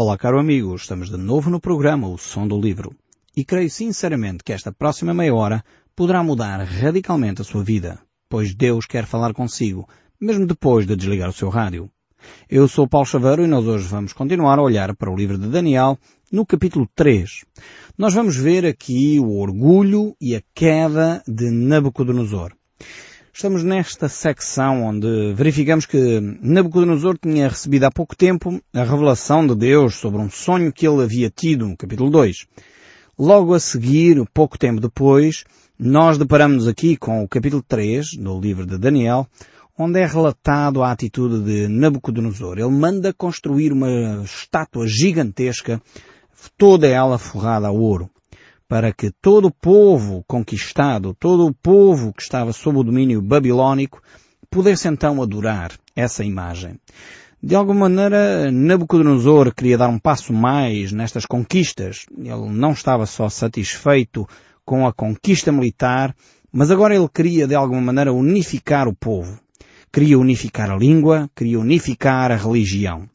Olá, caro amigo, estamos de novo no programa O Som do Livro. E creio sinceramente que esta próxima meia hora poderá mudar radicalmente a sua vida, pois Deus quer falar consigo, mesmo depois de desligar o seu rádio. Eu sou Paulo Chaveiro e nós hoje vamos continuar a olhar para o livro de Daniel no capítulo 3. Nós vamos ver aqui o orgulho e a queda de Nabucodonosor. Estamos nesta secção onde verificamos que Nabucodonosor tinha recebido há pouco tempo a revelação de Deus sobre um sonho que ele havia tido, no capítulo 2. Logo a seguir, pouco tempo depois, nós deparamos aqui com o capítulo 3 do livro de Daniel, onde é relatado a atitude de Nabucodonosor. Ele manda construir uma estátua gigantesca, toda ela forrada a ouro para que todo o povo conquistado, todo o povo que estava sob o domínio babilónico, pudesse então adorar essa imagem. De alguma maneira, Nabucodonosor queria dar um passo mais nestas conquistas. Ele não estava só satisfeito com a conquista militar, mas agora ele queria de alguma maneira unificar o povo. Queria unificar a língua, queria unificar a religião.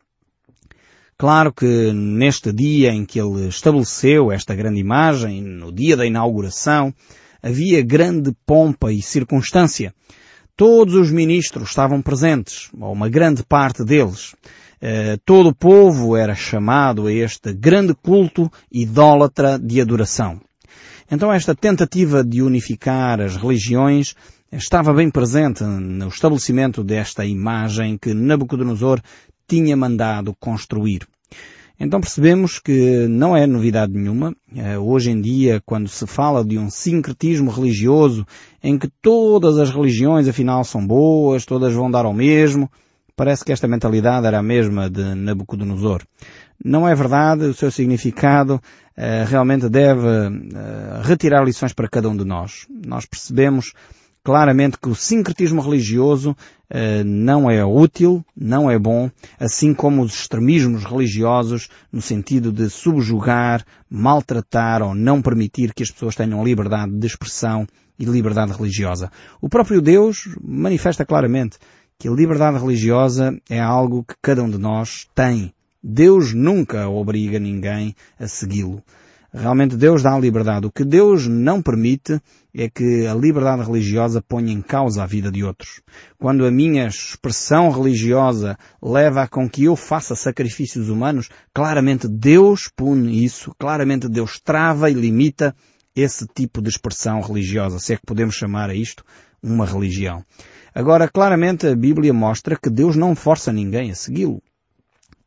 Claro que neste dia em que ele estabeleceu esta grande imagem, no dia da inauguração, havia grande pompa e circunstância. Todos os ministros estavam presentes, ou uma grande parte deles. Eh, todo o povo era chamado a este grande culto idólatra de adoração. Então esta tentativa de unificar as religiões estava bem presente no estabelecimento desta imagem que Nabucodonosor tinha mandado construir. Então percebemos que não é novidade nenhuma. Eh, hoje em dia, quando se fala de um sincretismo religioso, em que todas as religiões afinal são boas, todas vão dar ao mesmo, parece que esta mentalidade era a mesma de Nabucodonosor. Não é verdade, o seu significado uh, realmente deve uh, retirar lições para cada um de nós. Nós percebemos claramente que o sincretismo religioso uh, não é útil, não é bom, assim como os extremismos religiosos no sentido de subjugar, maltratar ou não permitir que as pessoas tenham liberdade de expressão e liberdade religiosa. O próprio Deus manifesta claramente que a liberdade religiosa é algo que cada um de nós tem. Deus nunca obriga ninguém a segui-lo. Realmente Deus dá a liberdade. O que Deus não permite é que a liberdade religiosa ponha em causa a vida de outros. Quando a minha expressão religiosa leva a com que eu faça sacrifícios humanos, claramente Deus pune isso, claramente Deus trava e limita esse tipo de expressão religiosa, se é que podemos chamar a isto uma religião. Agora, claramente a Bíblia mostra que Deus não força ninguém a segui-lo.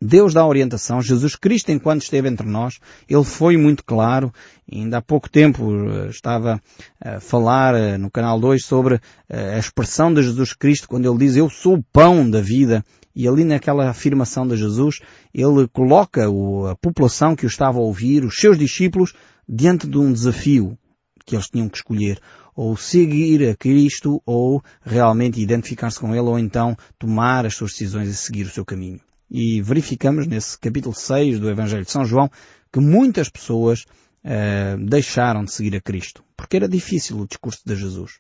Deus dá orientação. Jesus Cristo, enquanto esteve entre nós, Ele foi muito claro. Ainda há pouco tempo eh, estava a falar eh, no canal 2 sobre eh, a expressão de Jesus Cristo quando Ele diz, eu sou o pão da vida. E ali naquela afirmação de Jesus, Ele coloca a população que o estava a ouvir, os seus discípulos, diante de um desafio que eles tinham que escolher. Ou seguir a Cristo, ou realmente identificar-se com Ele, ou então tomar as suas decisões e seguir o seu caminho. E verificamos nesse capítulo 6 do Evangelho de São João que muitas pessoas uh, deixaram de seguir a Cristo, porque era difícil o discurso de Jesus.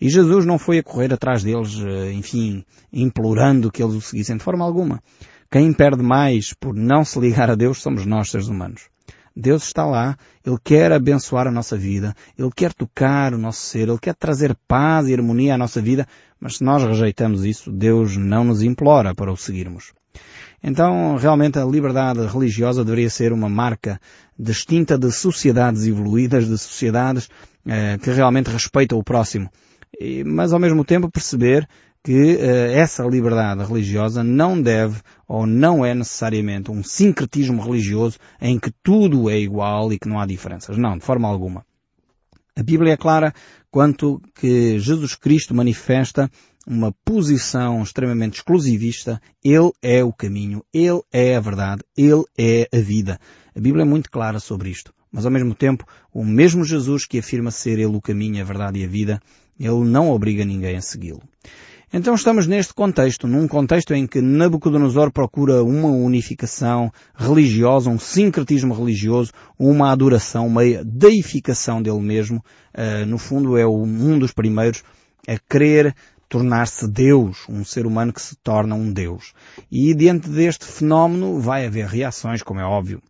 E Jesus não foi a correr atrás deles, uh, enfim, implorando que eles o seguissem de forma alguma. Quem perde mais por não se ligar a Deus somos nós, seres humanos. Deus está lá, Ele quer abençoar a nossa vida, Ele quer tocar o nosso ser, Ele quer trazer paz e harmonia à nossa vida, mas se nós rejeitamos isso, Deus não nos implora para o seguirmos. Então, realmente, a liberdade religiosa deveria ser uma marca distinta de sociedades evoluídas, de sociedades eh, que realmente respeitam o próximo. E, mas, ao mesmo tempo, perceber que eh, essa liberdade religiosa não deve ou não é necessariamente um sincretismo religioso em que tudo é igual e que não há diferenças. Não, de forma alguma. A Bíblia é clara quanto que Jesus Cristo manifesta uma posição extremamente exclusivista. Ele é o caminho, Ele é a verdade, Ele é a vida. A Bíblia é muito clara sobre isto. Mas ao mesmo tempo, o mesmo Jesus que afirma ser Ele o caminho, a verdade e a vida, Ele não obriga ninguém a segui-lo. Então estamos neste contexto, num contexto em que Nabucodonosor procura uma unificação religiosa, um sincretismo religioso, uma adoração, uma deificação dele mesmo. Uh, no fundo é um dos primeiros a querer tornar-se Deus, um ser humano que se torna um Deus. E diante deste fenómeno vai haver reações, como é óbvio.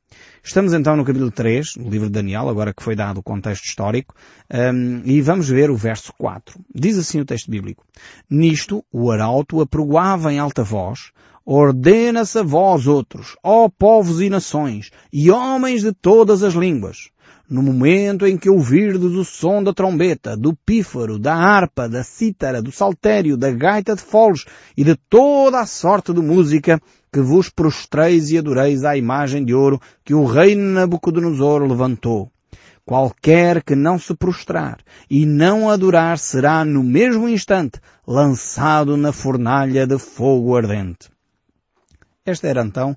Estamos então no capítulo 3, no livro de Daniel, agora que foi dado o contexto histórico, um, e vamos ver o verso 4. Diz assim o texto bíblico. Nisto, o arauto apregoava em alta voz, Ordena-se a vós outros, ó povos e nações, e homens de todas as línguas, no momento em que ouvirdes o som da trombeta, do pífaro, da harpa, da cítara, do saltério, da gaita de foles e de toda a sorte de música, que vos prostreis e adoreis à imagem de ouro que o rei Nabucodonosor levantou. Qualquer que não se prostrar e não adorar será no mesmo instante lançado na fornalha de fogo ardente. Esta era então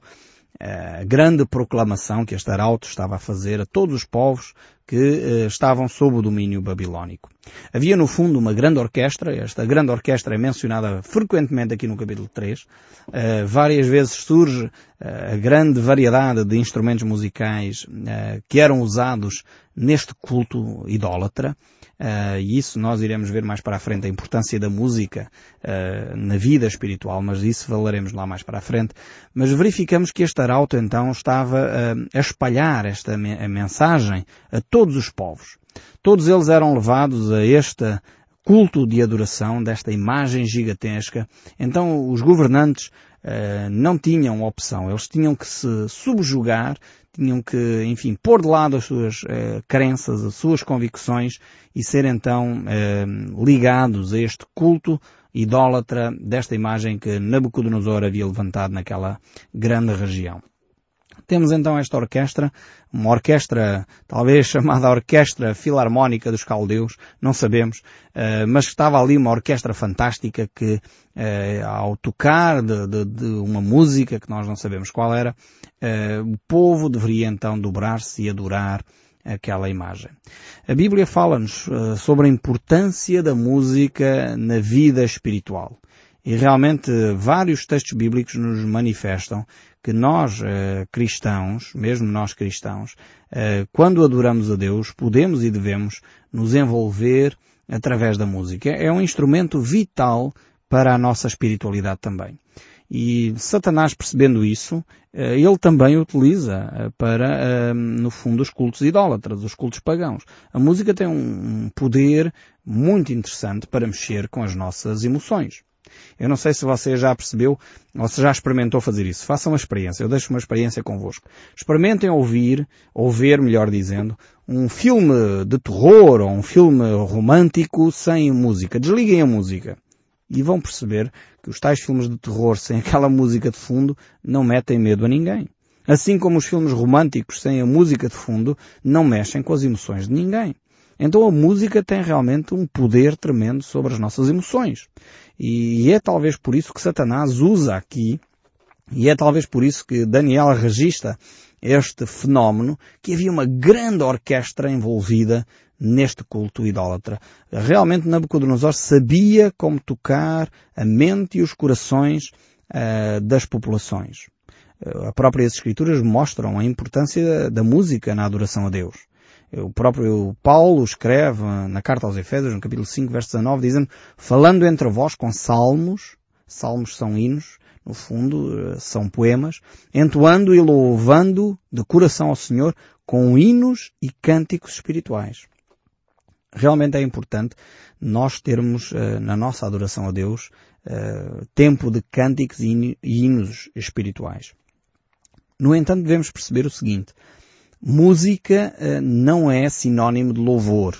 a grande proclamação que este arauto estava a fazer a todos os povos que eh, estavam sob o domínio babilónico. Havia no fundo uma grande orquestra, esta grande orquestra é mencionada frequentemente aqui no capítulo 3. Eh, várias vezes surge a grande variedade de instrumentos musicais que eram usados neste culto idólatra. Uh, e isso nós iremos ver mais para a frente, a importância da música uh, na vida espiritual, mas isso falaremos lá mais para a frente. Mas verificamos que este arauto então estava uh, a espalhar esta me a mensagem a todos os povos. Todos eles eram levados a este culto de adoração desta imagem gigantesca. Então os governantes não tinham opção, eles tinham que se subjugar tinham que, enfim, pôr de lado as suas uh, crenças, as suas convicções e ser então uh, ligados a este culto idólatra desta imagem que Nabucodonosor havia levantado naquela grande região. Temos então esta orquestra, uma orquestra talvez chamada Orquestra Filarmónica dos Caldeus, não sabemos, eh, mas estava ali uma orquestra fantástica que eh, ao tocar de, de, de uma música que nós não sabemos qual era, eh, o povo deveria então dobrar-se e adorar aquela imagem. A Bíblia fala-nos sobre a importância da música na vida espiritual. E realmente vários textos bíblicos nos manifestam que nós, eh, cristãos, mesmo nós cristãos, eh, quando adoramos a Deus, podemos e devemos nos envolver através da música. É um instrumento vital para a nossa espiritualidade também. E Satanás percebendo isso, eh, ele também utiliza para, no fundo, os cultos idólatras, os cultos pagãos. A música tem um poder muito interessante para mexer com as nossas emoções. Eu não sei se você já percebeu ou se já experimentou fazer isso. Faça uma experiência. Eu deixo uma experiência convosco. Experimentem ouvir, ou ver, melhor dizendo, um filme de terror ou um filme romântico sem música. Desliguem a música. E vão perceber que os tais filmes de terror sem aquela música de fundo não metem medo a ninguém. Assim como os filmes românticos sem a música de fundo não mexem com as emoções de ninguém. Então a música tem realmente um poder tremendo sobre as nossas emoções. E é talvez por isso que Satanás usa aqui, e é talvez por isso que Daniel registra este fenómeno, que havia uma grande orquestra envolvida neste culto idólatra. Realmente Nabucodonosor sabia como tocar a mente e os corações uh, das populações. Uh, as próprias escrituras mostram a importância da música na adoração a Deus. O próprio Paulo escreve na carta aos Efésios, no capítulo 5, verso 19, dizendo, falando entre vós com salmos, salmos são hinos, no fundo, eh, são poemas, entoando e louvando de coração ao Senhor com hinos e cânticos espirituais. Realmente é importante nós termos uh, na nossa adoração a Deus tempo de cânticos e hinos espirituais. No entanto, devemos perceber o seguinte, Música uh, não é sinónimo de louvor.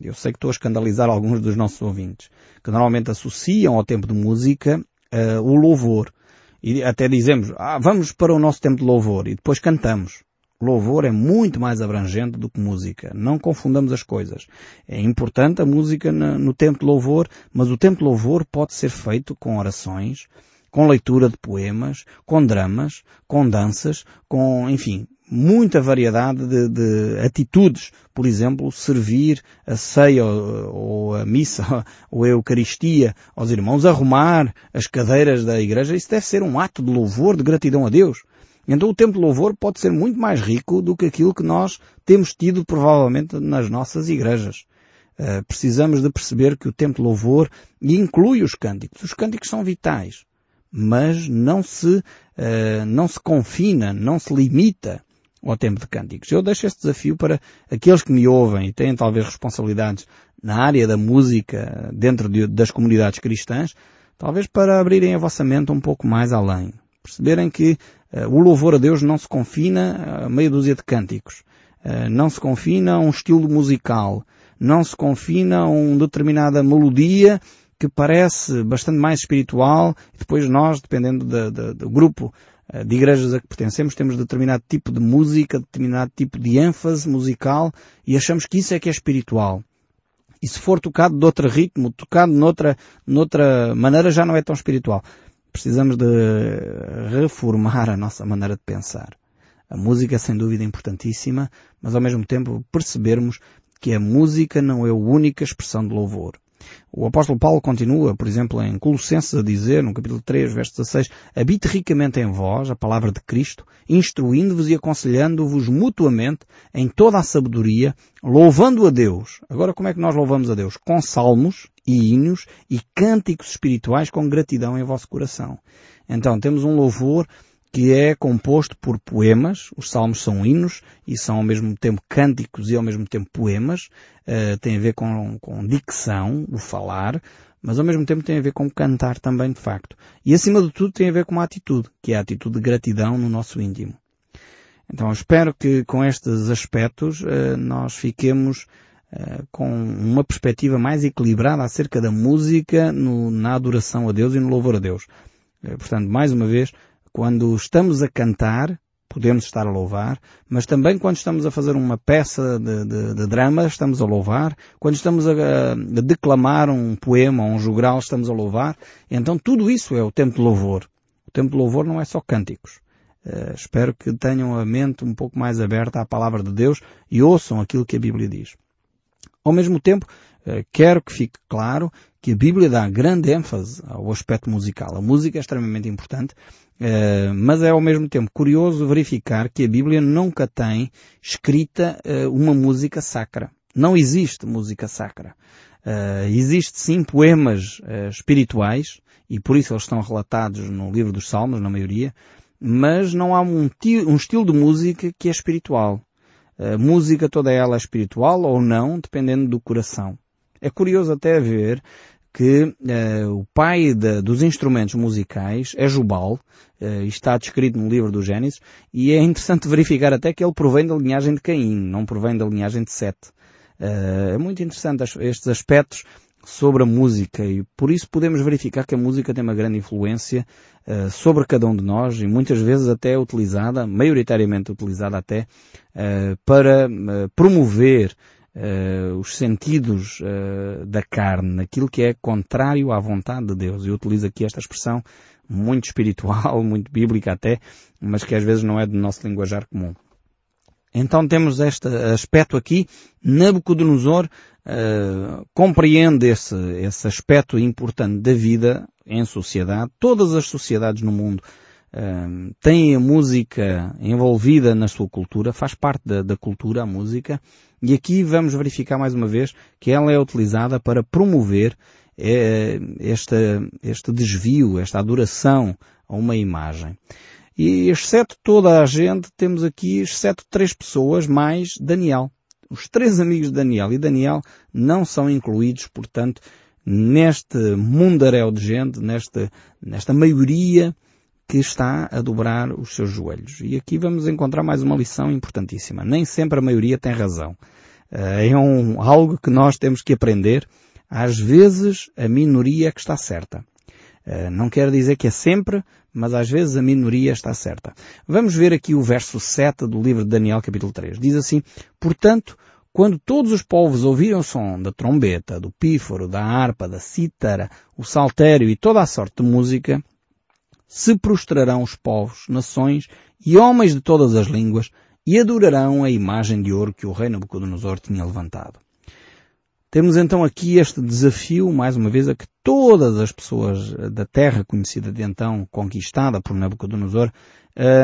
Eu sei que estou a escandalizar alguns dos nossos ouvintes, que normalmente associam ao tempo de música uh, o louvor. E até dizemos, ah, vamos para o nosso tempo de louvor e depois cantamos. Louvor é muito mais abrangente do que música. Não confundamos as coisas. É importante a música no tempo de louvor, mas o tempo de louvor pode ser feito com orações, com leitura de poemas, com dramas, com danças, com, enfim, muita variedade de, de, atitudes. Por exemplo, servir a ceia ou, ou, a missa ou a Eucaristia aos irmãos, arrumar as cadeiras da igreja. Isso deve ser um ato de louvor, de gratidão a Deus. Então o tempo de louvor pode ser muito mais rico do que aquilo que nós temos tido provavelmente nas nossas igrejas. Uh, precisamos de perceber que o tempo de louvor inclui os cânticos. Os cânticos são vitais, mas não se, uh, não se confina, não se limita ao tempo de cânticos. Eu deixo este desafio para aqueles que me ouvem e têm talvez responsabilidades na área da música dentro de, das comunidades cristãs, talvez para abrirem a vossa mente um pouco mais além. Perceberem que uh, o louvor a Deus não se confina a meia dúzia de cânticos. Uh, não se confina a um estilo musical. Não se confina a uma determinada melodia que parece bastante mais espiritual e depois nós, dependendo de, de, do grupo de igrejas a que pertencemos, temos determinado tipo de música, determinado tipo de ênfase musical e achamos que isso é que é espiritual. E se for tocado de outro ritmo, tocado noutra, noutra maneira, já não é tão espiritual. Precisamos de reformar a nossa maneira de pensar. A música é sem dúvida importantíssima, mas ao mesmo tempo percebermos que a música não é a única expressão de louvor. O apóstolo Paulo continua, por exemplo, em Colossenses a dizer, no capítulo 3, verso 16, habite ricamente em vós a palavra de Cristo, instruindo-vos e aconselhando-vos mutuamente em toda a sabedoria, louvando a Deus. Agora como é que nós louvamos a Deus? Com salmos e hinos e cânticos espirituais com gratidão em vosso coração. Então temos um louvor que é composto por poemas. Os salmos são hinos e são ao mesmo tempo cânticos e ao mesmo tempo poemas. Uh, tem a ver com, com dicção, o falar, mas ao mesmo tempo tem a ver com cantar também de facto. E acima de tudo tem a ver com uma atitude, que é a atitude de gratidão no nosso íntimo. Então espero que com estes aspectos uh, nós fiquemos uh, com uma perspectiva mais equilibrada acerca da música no, na adoração a Deus e no louvor a Deus. portanto, mais uma vez, quando estamos a cantar, podemos estar a louvar, mas também quando estamos a fazer uma peça de, de, de drama, estamos a louvar. Quando estamos a, a, declamar um poema um jogral, estamos a louvar. Então tudo isso é o tempo de louvor. O tempo de louvor não é só cânticos. Uh, espero que tenham a mente um pouco mais aberta à palavra de Deus e ouçam aquilo que a Bíblia diz. Ao mesmo tempo, uh, quero que fique claro que a Bíblia dá grande ênfase ao aspecto musical. A música é extremamente importante Uh, mas é ao mesmo tempo curioso verificar que a Bíblia nunca tem escrita uh, uma música sacra. Não existe música sacra. Uh, existe sim poemas espirituais, e por isso eles estão relatados no livro dos Salmos, na maioria, mas não há um, um estilo de música que é espiritual. A música toda ela é espiritual ou não, dependendo do coração. É curioso até ver que uh, o pai de, dos instrumentos musicais é Jubal, uh, está descrito no livro do Gênesis, e é interessante verificar até que ele provém da linhagem de Caim, não provém da linhagem de Sete. Uh, é muito interessante estes aspectos sobre a música e por isso podemos verificar que a música tem uma grande influência uh, sobre cada um de nós e muitas vezes até é utilizada, maioritariamente utilizada até, uh, para uh, promover uh, os sentidos uh, da carne, aquilo que é contrário à vontade de Deus. Eu utilizo aqui esta expressão muito espiritual, muito bíblica até, mas que às vezes não é do nosso linguajar comum. Então temos este aspecto aqui, Nabucodonosor uh, compreende esse, esse aspecto importante da vida em sociedade. Todas as sociedades no mundo uh, têm a música envolvida na sua cultura, faz parte da, da cultura a música, e aqui vamos verificar mais uma vez que ela é utilizada para promover eh, este, este desvio, esta adoração a uma imagem. E exceto toda a gente, temos aqui, exceto três pessoas, mais Daniel. Os três amigos de Daniel e Daniel não são incluídos, portanto, neste mundaréu de gente, nesta, nesta maioria que está a dobrar os seus joelhos. E aqui vamos encontrar mais uma lição importantíssima. Nem sempre a maioria tem razão. Eh, é um, algo que nós temos que aprender. Às vezes a minoria é que está certa. Eh, não quer dizer que é sempre, mas às vezes a minoria está certa. Vamos ver aqui o verso 7 do livro de Daniel capítulo 3. Diz assim, Portanto, quando todos os povos ouviram o som da trombeta, do pífaro, da harpa, da cítara, o saltério e toda a sorte de música, se prostrarão os povos, nações e homens de todas as línguas e adorarão a imagem de ouro que o rei Nabucodonosor tinha levantado. Temos então aqui este desafio, mais uma vez, a que todas as pessoas da terra conhecida de então, conquistada por Nabucodonosor,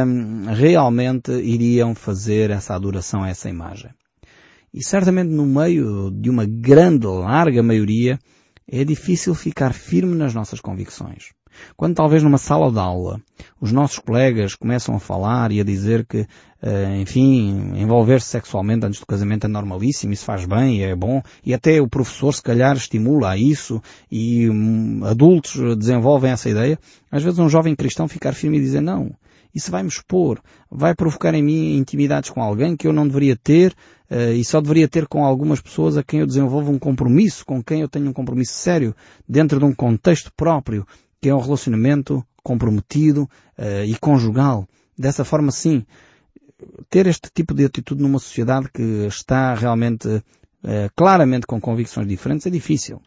hum, realmente iriam fazer essa adoração a essa imagem. E certamente no meio de uma grande, larga maioria, é difícil ficar firme nas nossas convicções. Quando talvez numa sala de aula os nossos colegas começam a falar e a dizer que, eh, enfim, envolver-se sexualmente antes do casamento é normalíssimo, isso faz bem, é bom, e até o professor se calhar estimula a isso e hum, adultos desenvolvem essa ideia, às vezes um jovem cristão ficar firme e dizer não, isso vai me expor, vai provocar em mim intimidades com alguém que eu não deveria ter uh, e só deveria ter com algumas pessoas a quem eu desenvolvo um compromisso, com quem eu tenho um compromisso sério, dentro de um contexto próprio, que é um relacionamento comprometido uh, e conjugal. Dessa forma, sim, ter este tipo de atitude numa sociedade que está realmente uh, claramente com convicções diferentes é difícil.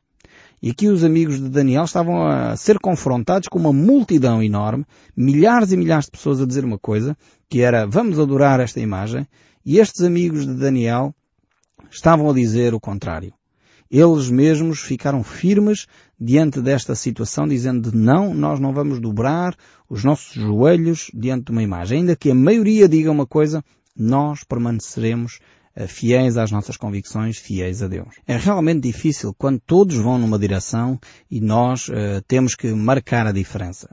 E aqui os amigos de Daniel estavam a ser confrontados com uma multidão enorme, milhares e milhares de pessoas a dizer uma coisa, que era vamos adorar esta imagem, e estes amigos de Daniel estavam a dizer o contrário. Eles mesmos ficaram firmes diante desta situação, dizendo não, nós não vamos dobrar os nossos joelhos diante de uma imagem. Ainda que a maioria diga uma coisa, nós permaneceremos eh, fiéis às nossas convicções, fiéis a Deus. É realmente difícil quando todos vão numa direção e nós uh, temos que marcar a diferença.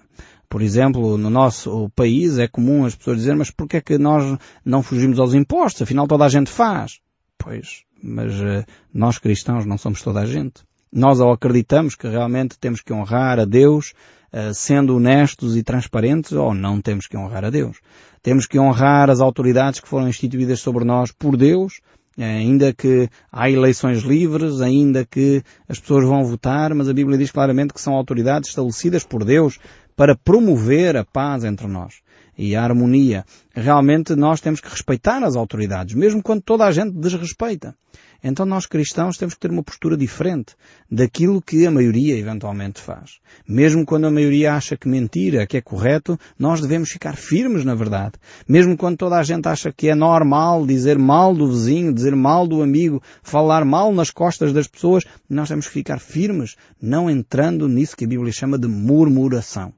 Por exemplo, no nosso país é comum as pessoas dizerem, mas porquê é que nós não fugimos aos impostos? Afinal toda a gente faz. Pois, mas uh, nós cristãos não somos toda a gente. Nós ao acreditamos que realmente temos que honrar a Deus, uh, sendo honestos e transparentes, ou não temos que honrar a Deus. Temos que honrar as autoridades que foram instituídas sobre nós por Deus, ainda que há eleições livres, ainda que as pessoas vão votar, mas a Bíblia diz claramente que são autoridades estabelecidas por Deus para promover a paz entre nós e a harmonia. Realmente nós temos que respeitar as autoridades, mesmo quando toda a gente desrespeita. Então nós cristãos temos que ter uma postura diferente daquilo que a maioria eventualmente faz. Mesmo quando a maioria acha que mentira, que é correto, nós devemos ficar firmes na verdade. Mesmo quando toda a gente acha que é normal dizer mal do vizinho, dizer mal do amigo, falar mal nas costas das pessoas, nós temos que ficar firmes, não entrando nisso que a Bíblia chama de murmuração.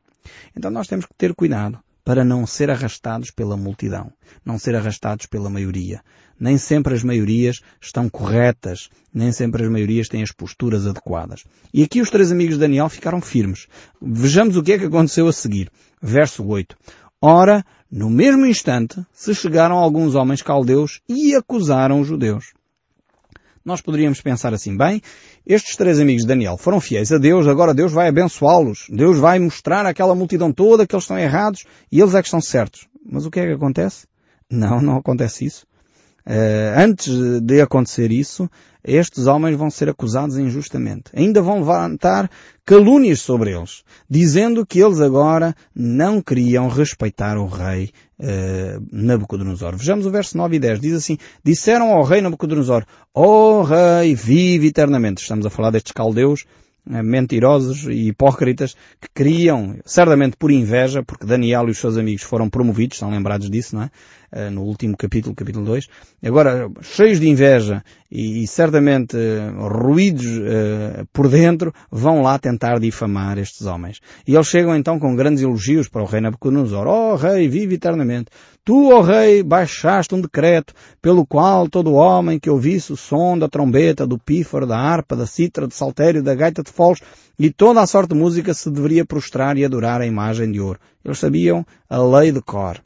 Então nós temos que ter cuidado para não ser arrastados pela multidão, não ser arrastados pela maioria. Nem sempre as maiorias estão corretas, nem sempre as maiorias têm as posturas adequadas. E aqui os três amigos de Daniel ficaram firmes. Vejamos o que é que aconteceu a seguir. Verso 8. Ora, no mesmo instante, se chegaram alguns homens caldeus e acusaram os judeus. Nós poderíamos pensar assim, bem, estes três amigos de Daniel foram fiéis a Deus, agora Deus vai abençoá-los. Deus vai mostrar àquela multidão toda que eles estão errados e eles é que estão certos. Mas o que é que acontece? Não, não acontece isso. Uh, antes de acontecer isso, estes homens vão ser acusados injustamente. Ainda vão levantar calúnias sobre eles, dizendo que eles agora não queriam respeitar o rei uh, Nabucodonosor. Vejamos o verso 9 e 10. Diz assim, disseram ao rei Nabucodonosor, ó oh, rei, vive eternamente. Estamos a falar destes caldeus eh, mentirosos e hipócritas que queriam, certamente por inveja, porque Daniel e os seus amigos foram promovidos, estão lembrados disso, não é? Eh, no último capítulo, capítulo 2. Agora, cheios de inveja e, e certamente uh, ruídos uh, por dentro, vão lá tentar difamar estes homens. E eles chegam então com grandes elogios para o rei Nabucodonosor. Oh, rei, vive eternamente. Tu, ó rei, baixaste um decreto pelo qual todo homem que ouvisse o som da trombeta, do pífaro, da harpa, da citra, do saltério, da gaita de foles e toda a sorte de música se deveria prostrar e adorar a imagem de ouro. Eles sabiam a lei de cor.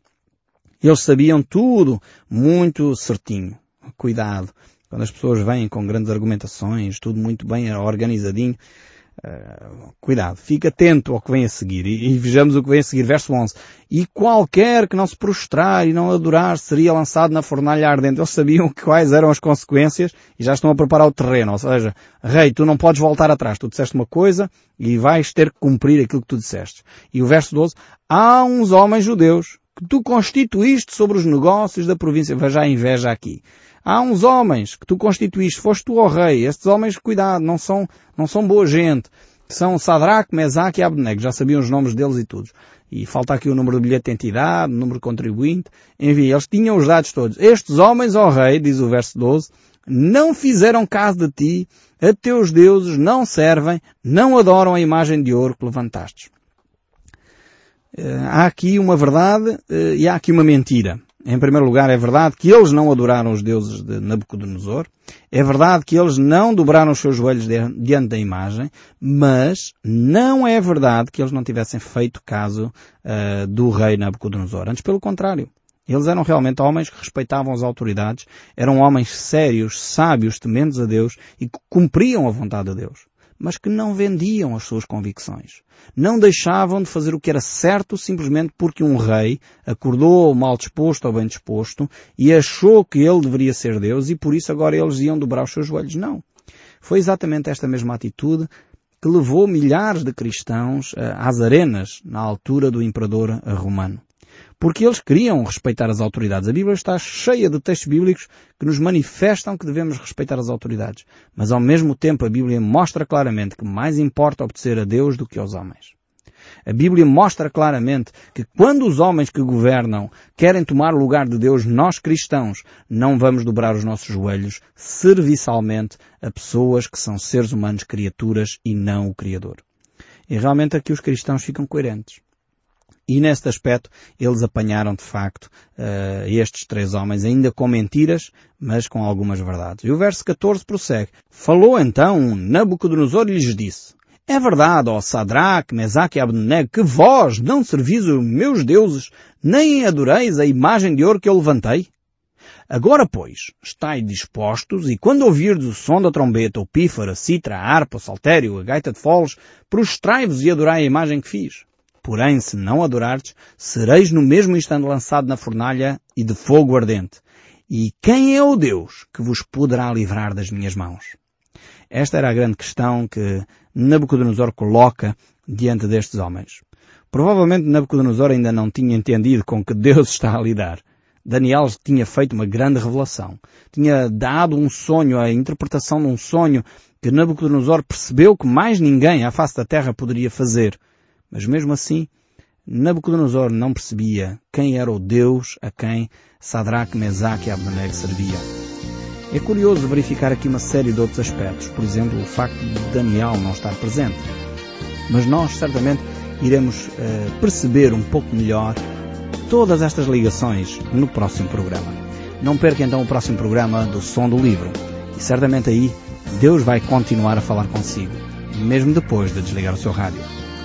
Eles sabiam tudo muito certinho. Cuidado. Quando as pessoas vêm com grandes argumentações, tudo muito bem organizadinho, uh, cuidado. Fique atento ao que vem a seguir. E, e, vejamos o que vem a seguir. Verso 11. E qualquer que não se prostrar e não adorar seria lançado na fornalha ardente. Eles sabiam quais eram as consequências e já estão a preparar o terreno. Ou seja, rei, tu não podes voltar atrás. Tu disseste uma coisa e vais ter que cumprir aquilo que tu disseste. E o verso 12. Há uns homens judeus que tu constituíste sobre os negócios da província. Veja a inveja aqui. Há uns homens que tu constituíste, foste tu ao rei. Estes homens, cuidado, não são, não são boa gente. São Sadraque, Mesaque e Abednego. Já sabiam os nomes deles e tudo. E falta aqui o número de bilhete de entidade, o número de contribuinte. Enfim, eles tinham os dados todos. Estes homens, ó rei, diz o verso 12, não fizeram caso de ti, a teus deuses não servem, não adoram a imagem de ouro que levantastes. Eh, há aqui uma verdade eh, e há aqui uma mentira. Em primeiro lugar, é verdade que eles não adoraram os deuses de Nabucodonosor. É verdade que eles não dobraram os seus joelhos diante da imagem. Mas não é verdade que eles não tivessem feito caso uh, do rei Nabucodonosor. Antes, pelo contrário. Eles eram realmente homens que respeitavam as autoridades, eram homens sérios, sábios, tementes a Deus e que cumpriam a vontade de Deus mas que não vendiam as suas convicções. Não deixavam de fazer o que era certo simplesmente porque um rei acordou mal disposto ou bem disposto e achou que ele deveria ser Deus e por isso agora eles iam dobrar os seus joelhos. Não. Foi exatamente esta mesma atitude que levou milhares de cristãos eh, às arenas na altura do imperador romano porque eles queriam respeitar as autoridades. A Bíblia está cheia de textos bíblicos que nos manifestam que devemos respeitar as autoridades. Mas ao mesmo tempo a Bíblia mostra claramente que mais importa obedecer a Deus do que aos homens. A Bíblia mostra claramente que quando os homens que governam querem tomar o lugar de Deus, nós cristãos não vamos dobrar os nossos joelhos serviçalmente a pessoas que são seres humanos, criaturas e não o Criador. E realmente aqui os cristãos ficam coerentes. E neste aspecto eles apanharam de facto uh, estes três homens ainda com mentiras, mas com algumas verdades. E o verso 14 prossegue. Falou então Nabucodonosor e lhes disse, é verdade, ó Sadraque, Mesaque e Abednego, que vós não servis os meus deuses, nem adoreis a imagem de ouro que eu levantei? Agora, pois, estáis dispostos, e quando ouvirdes o som da trombeta, o pífaro, a citra, a harpa, o saltério, a gaita de foles, prostrai-vos e adorai a imagem que fiz. Porém, se não adorardes, sereis no mesmo instante lançado na fornalha e de fogo ardente. E quem é o Deus que vos poderá livrar das minhas mãos? Esta era a grande questão que Nabucodonosor coloca diante destes homens. Provavelmente Nabucodonosor ainda não tinha entendido com que Deus está a lidar. Daniel tinha feito uma grande revelação. Tinha dado um sonho, a interpretação de um sonho que Nabucodonosor percebeu que mais ninguém à face da terra poderia fazer. Mas mesmo assim, Nabucodonosor não percebia quem era o Deus a quem Sadraque, Mesaque e Abednego serviam. É curioso verificar aqui uma série de outros aspectos, por exemplo, o facto de Daniel não estar presente. Mas nós certamente iremos uh, perceber um pouco melhor todas estas ligações no próximo programa. Não perca então o próximo programa do Som do Livro. E certamente aí Deus vai continuar a falar consigo, mesmo depois de desligar o seu rádio.